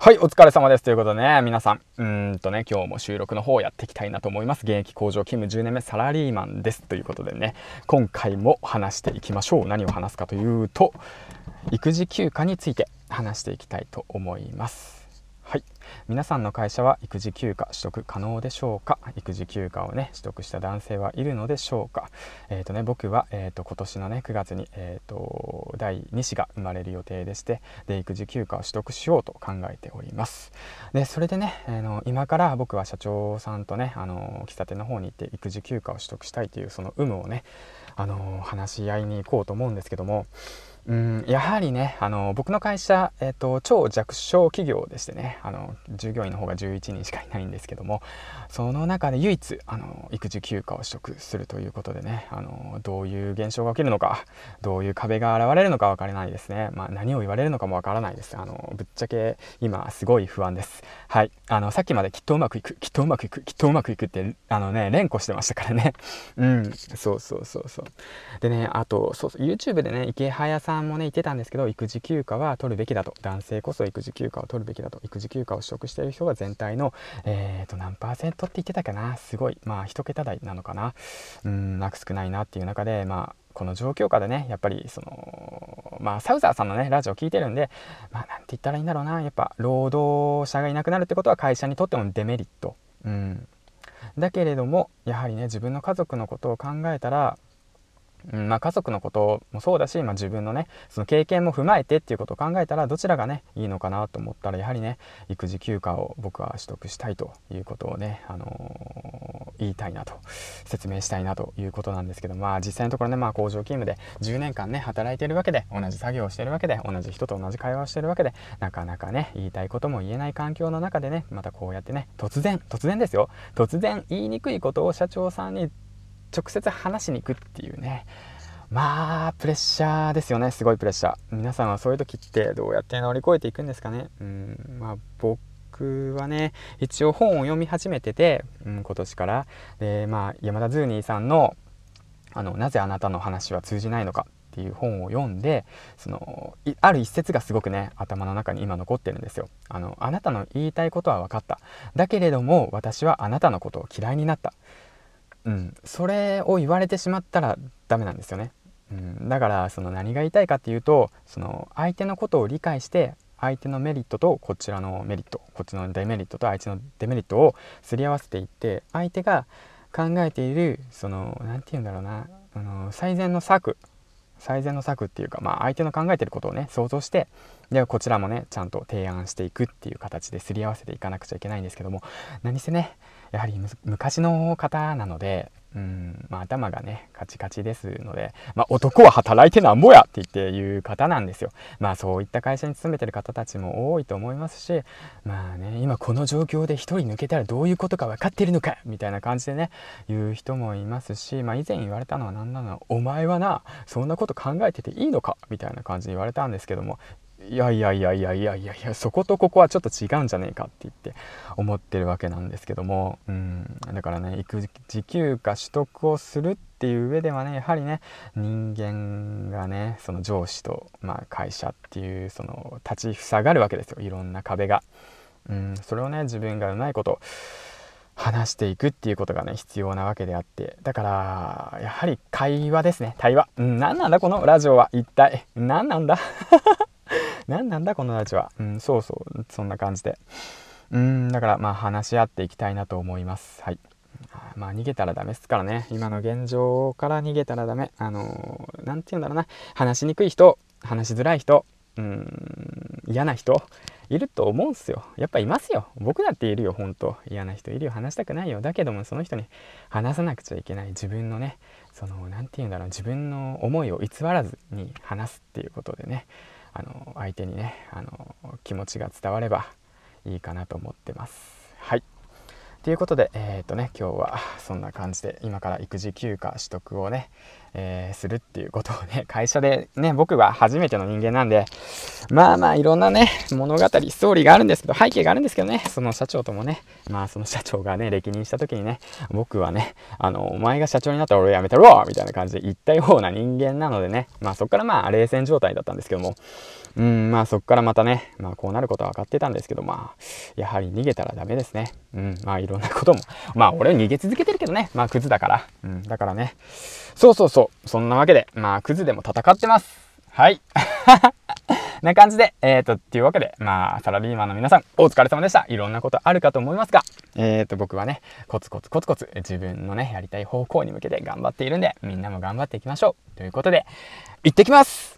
はい、お疲れ様です。ということでね、皆さん、うんとね、今日も収録の方をやっていきたいなと思います。現役工場勤務10年目サラリーマンです。ということでね、今回も話していきましょう。何を話すかというと、育児休暇について話していきたいと思います。はい。皆さんの会社は育児休暇取得可能でしょうか？育児休暇をね取得した男性はいるのでしょうか？えっ、ー、とね僕は、えーと、今年のね9月に、えーと、第2子が生まれる予定でしてで育児休暇を取得しようと考えております。でそれでね、あの今から僕は社長さんとねあの喫茶店の方に行って育児休暇を取得したいというその有無をねあの話し合いに行こうと思うんですけどもうんやはりねあの僕の会社、えーと、超弱小企業でしてねあの従業員の方が11人しかいないんですけどもその中で唯一あの育児休暇を取得するということでねあのどういう現象が起きるのかどういう壁が現れるのか分からないですね、まあ、何を言われるのかも分からないです。あのぶっちゃけ今すごい不安です。はい。あのさっきまできっとうまくいくきっとうまくいくきっとうまくいくってあのね連呼してましたからね。うん。そうそうそうそう。でねあとそうそう YouTube でね池早さんんもね言ってたんですけど育児休暇は取るべきだと。男性こそ育児休暇を取るべきだと。育児休暇を取得している人が全体のえー、と何パーセントって言ってたかな。すごい。まあ1桁台なのかな。うんなく少ないなっていう中でまあこの状況下でねやっぱりそのまあサウザーさんのねラジオ聞いてるんでまあなんて言ったらいいんだろうな。やっぱ労働者がいなくなるってことは会社にとってもデメリット。うん。だけれどもやはりね自分の家族のことを考えたらうんまあ、家族のこともそうだし、まあ、自分のねその経験も踏まえてっていうことを考えたらどちらがねいいのかなと思ったらやはりね育児休暇を僕は取得したいということをね、あのー、言いたいなと説明したいなということなんですけどまあ実際のところね、まあ、工場勤務で10年間ね働いてるわけで同じ作業をしてるわけで同じ人と同じ会話をしてるわけでなかなかね言いたいことも言えない環境の中でねまたこうやってね突然突然ですよ。突然言いにくいことを社長さんに直接話しに行くっていうね。まあプレッシャーですよね。すごいプレッシャー。皆さんはそういう時ってどうやって乗り越えていくんですかね。うん。まあ僕はね一応本を読み始めてて、うん、今年から。でまあ山田ズーニーさんのあの「なぜあなたの話は通じないのか」っていう本を読んでそのある一節がすごくね頭の中に今残ってるんですよ。あのあなたの言いたいことは分かった。だけれども私はあなたのことを嫌いになった。うん、それを言われてしまったらダメなんですよね、うん、だからその何が言いたいかっていうとその相手のことを理解して相手のメリットとこちらのメリットこっちのデメリットと相手のデメリットをすり合わせていって相手が考えているその何て言うんだろうなあの最善の策最善の策っていうか、まあ、相手の考えてることをね想像してでこちらもねちゃんと提案していくっていう形ですり合わせていかなくちゃいけないんですけども何せねやはり昔の方なのでうんまあ、頭がねカチカチですので、まあ、男は働いてなんぼやって言っていう方なんですよ。まあそういった会社に勤めてる方たちも多いと思いますしまあね今この状況で1人抜けたらどういうことか分かってるのかみたいな感じでね言う人もいますし、まあ、以前言われたのは何なのお前はなそんなこと考えてていいのかみたいな感じで言われたんですけどもいやいやいやいやいやいやいやそことここはちょっと違うんじゃねえかって言って思ってるわけなんですけども。うん。だからね育児休暇取得をするっていう上ではねやはりね人間がねその上司と、まあ、会社っていうその立ち塞がるわけですよ。いろんな壁が。うん。それをね自分がうまいこと話していくっていうことがね必要なわけであって。だからやはり会話ですね対話、うん、何なんだこのラジオは。一体。何なんだ？何なんだこのラジオは。うん、そうそう、そんな感じで。うん、だからまあ話し合っていきたいなと思います。はい。まあ逃げたらダメですからね。今の現状から逃げたらダメ。あのー、て言うんだろうな。話しにくい人、話しづらい人、うん、嫌な人、いると思うんすよ。やっぱいますよ。僕だっているよ、ほんと。嫌な人いるよ。話したくないよ。だけども、その人に話さなくちゃいけない自分のね、その、何て言うんだろう、自分の思いを偽らずに話すっていうことでね、あの相手にねあの気持ちが伝わればいいかなと思ってます。はいということで、えっ、とね、今日はそんな感じで、今から育児休暇取得をね、えー、するっていうことをね、会社でね、僕は初めての人間なんで、まあまあいろんなね、物語、ストーリーがあるんですけど、背景があるんですけどね、その社長ともね、まあその社長がね、歴任した時にね、僕はね、あの、お前が社長になったら俺辞めたろみたいな感じで言ったような人間なのでね、まあそこからまあ冷戦状態だったんですけども、うんまあそこからまたねまあこうなることは分かってたんですけどまあやはり逃げたらダメですね。うんまあろんなことも。まあ俺は逃げ続けてるけどね。まあクズだから。うん。だからね。そうそうそう。そんなわけでまあクズでも戦ってます。はい。な感じで、えっ、ー、と、っていうわけで、まあ、サラリーマンの皆さん、お疲れ様でした。いろんなことあるかと思いますが、えっ、ー、と、僕はね、コツコツコツコツ、自分のね、やりたい方向に向けて頑張っているんで、みんなも頑張っていきましょう。ということで、行ってきます